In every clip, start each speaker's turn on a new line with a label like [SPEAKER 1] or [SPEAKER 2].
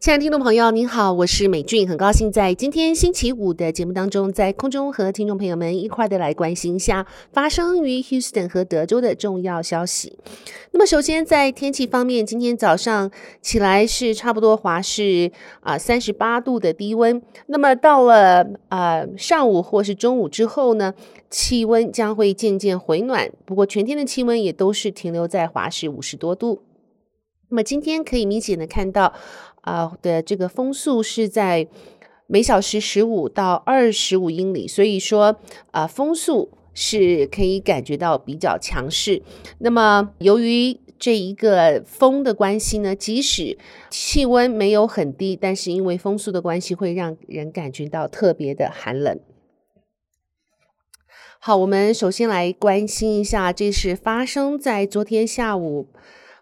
[SPEAKER 1] 亲爱的听众朋友，您好，我是美俊，很高兴在今天星期五的节目当中，在空中和听众朋友们一块的来关心一下发生于 Houston 和德州的重要消息。那么，首先在天气方面，今天早上起来是差不多华氏啊三十八度的低温，那么到了啊、呃、上午或是中午之后呢，气温将会渐渐回暖，不过全天的气温也都是停留在华氏五十多度。那么今天可以明显的看到。啊、的这个风速是在每小时十五到二十五英里，所以说啊、风速是可以感觉到比较强势。那么由于这一个风的关系呢，即使气温没有很低，但是因为风速的关系，会让人感觉到特别的寒冷。好，我们首先来关心一下，这是发生在昨天下午。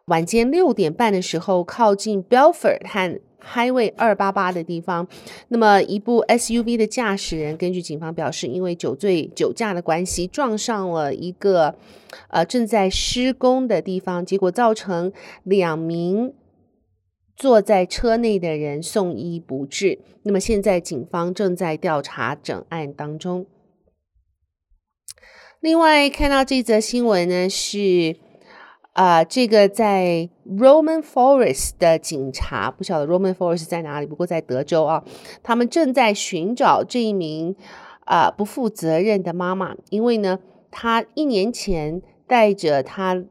[SPEAKER 1] 晚间六点半的时候，靠近 Belford 和 Highway 二八八的地方，那么一部 SUV 的驾驶人，根据警方表示，因为酒醉酒驾的关系，撞上了一个呃正在施工的地方，结果造成两名坐在车内的人送医不治。那么现在警方正在调查整案当中。另外看到这则新闻呢是。啊、这个在 Roman Forest 的警察不晓得 Roman Forest 在哪里，不过在德州啊，他们正在寻找这一名啊、不负责任的妈妈，因为呢，她一年前带着她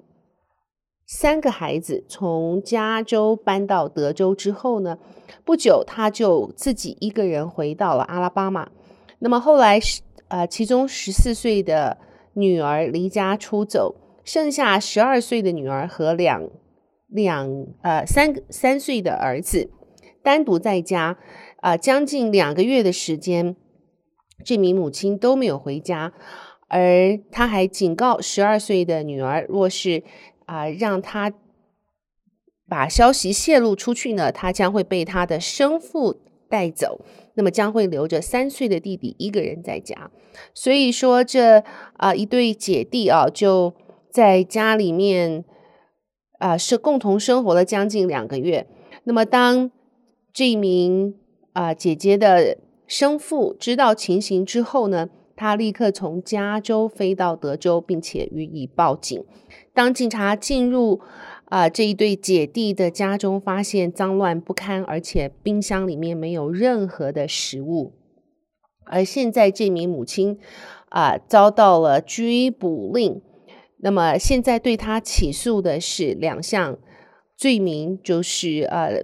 [SPEAKER 1] 三个孩子从加州搬到德州之后呢，不久她就自己一个人回到了阿拉巴马，那么后来是呃，其中十四岁的女儿离家出走。剩下十二岁的女儿和两两呃三三岁的儿子单独在家，呃将近两个月的时间，这名母亲都没有回家，而他还警告十二岁的女儿，若是啊、让他把消息泄露出去呢，他将会被他的生父带走，那么将会留着三岁的弟弟一个人在家。所以说这啊、一对姐弟啊就。在家里面，啊、是共同生活了将近两个月。那么，当这名啊、姐姐的生父知道情形之后呢，他立刻从加州飞到德州，并且予以报警。当警察进入啊、这一对姐弟的家中，发现脏乱不堪，而且冰箱里面没有任何的食物。而现在，这名母亲啊、遭到了拘捕令。那么现在对他起诉的是两项罪名，就是呃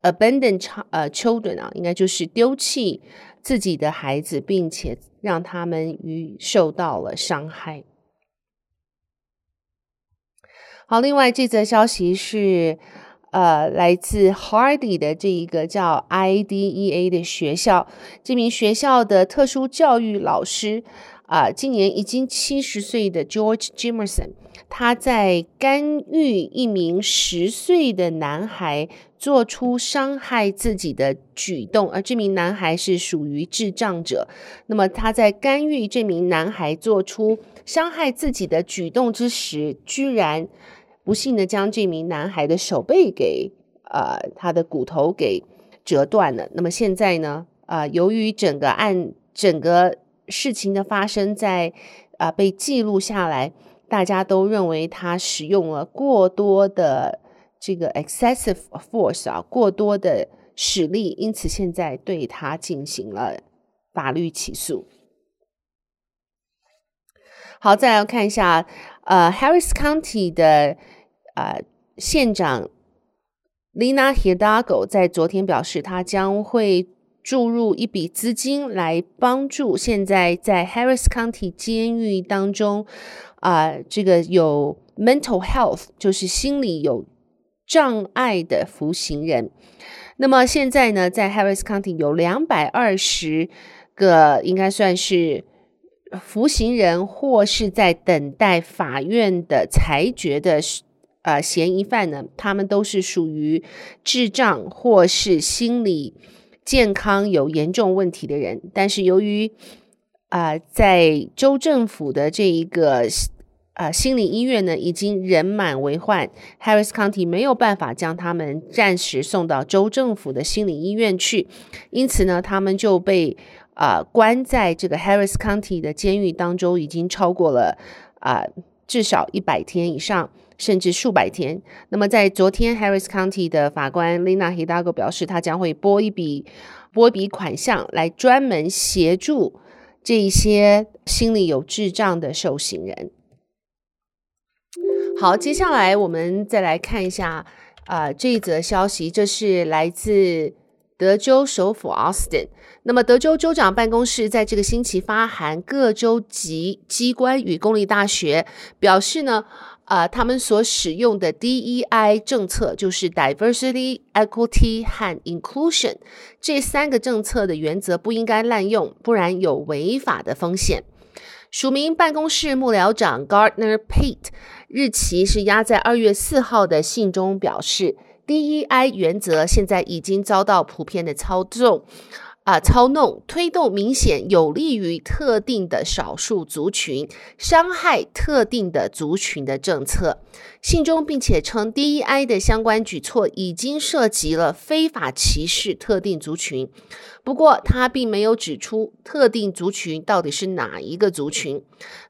[SPEAKER 1] ，abandon 呃 children 啊，应该就是丢弃自己的孩子，并且让他们于受到了伤害。好，另外这则消息是呃来自 Hardy 的这一个叫 IDEA 的学校，这名学校的特殊教育老师。啊，今年已经七十岁的 George Jimerson，他在干预一名十岁的男孩做出伤害自己的举动，而这名男孩是属于智障者。那么他在干预这名男孩做出伤害自己的举动之时，居然不幸的将这名男孩的手背给呃他的骨头给折断了。那么现在呢，啊、由于整个案整个。事情的发生在啊、被记录下来，大家都认为他使用了过多的这个 excessive force 啊，过多的使力，因此现在对他进行了法律起诉。好，再来看一下，呃，Harris County 的呃县长 Lina Hidalgo 在昨天表示，他将会。注入一笔资金来帮助现在在 Harris County 监狱当中啊、这个有 mental health 就是心理有障碍的服刑人。那么现在呢，在 Harris County 有两百二十个应该算是服刑人，或是在等待法院的裁决的呃嫌疑犯呢，他们都是属于智障或是心理。健康有严重问题的人，但是由于啊、在州政府的这一个啊、心理医院呢，已经人满为患，Harris County 没有办法将他们暂时送到州政府的心理医院去，因此呢，他们就被啊、关在这个 Harris County 的监狱当中，已经超过了啊、至少一百天以上。甚至数百天。那么，在昨天，Harris County 的法官 Lina Hidalgo 表示，他将会拨一笔拨一笔款项来专门协助这一些心理有智障的受刑人。好，接下来我们再来看一下啊、呃、这一则消息，这是来自德州首府 Austin。那么，德州州长办公室在这个星期发函各州级机关与公立大学，表示呢。呃，他们所使用的 DEI 政策就是 Diversity、Equity 和 Inclusion 这三个政策的原则不应该滥用，不然有违法的风险。署名办公室幕僚长 Gardner Pate 日期是压在二月四号的信中表示，DEI 原则现在已经遭到普遍的操纵。啊，操弄、推动明显有利于特定的少数族群、伤害特定的族群的政策。信中并且称，DEI 的相关举措已经涉及了非法歧视特定族群。不过，他并没有指出特定族群到底是哪一个族群。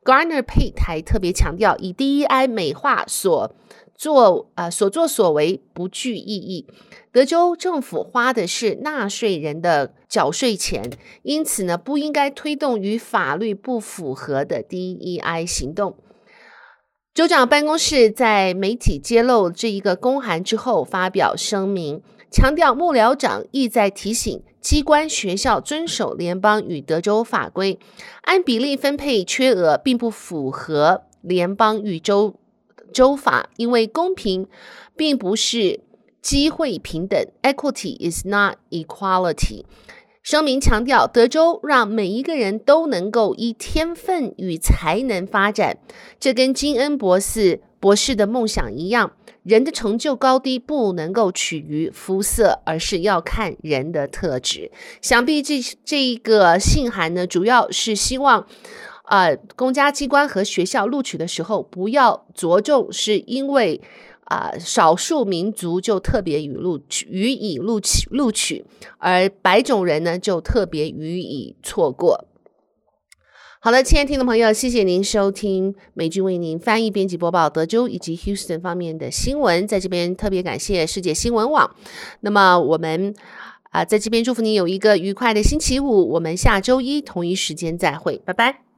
[SPEAKER 1] Gardner Pate 还特别强调，以 DEI 美化所做啊、所作所为不具意义。德州政府花的是纳税人的缴税钱，因此呢，不应该推动与法律不符合的 DEI 行动。州长办公室在媒体揭露这一个公函之后，发表声明，强调幕僚长意在提醒机关学校遵守联邦与德州法规，按比例分配缺额并不符合联邦与州州法，因为公平并不是。机会平等，Equity is not equality。声明强调，德州让每一个人都能够依天分与才能发展，这跟金恩博士博士的梦想一样。人的成就高低不能够取于肤色，而是要看人的特质。想必这这一个信函呢，主要是希望，呃，公家机关和学校录取的时候，不要着重是因为。啊，少数民族就特别予录取予以录取录取，而白种人呢就特别予以错过。好了，亲爱的听众朋友，谢谢您收听美军为您翻译、编辑、播报德州以及 Houston 方面的新闻，在这边特别感谢世界新闻网。那么我们啊，在这边祝福您有一个愉快的星期五，我们下周一同一时间再会，拜拜。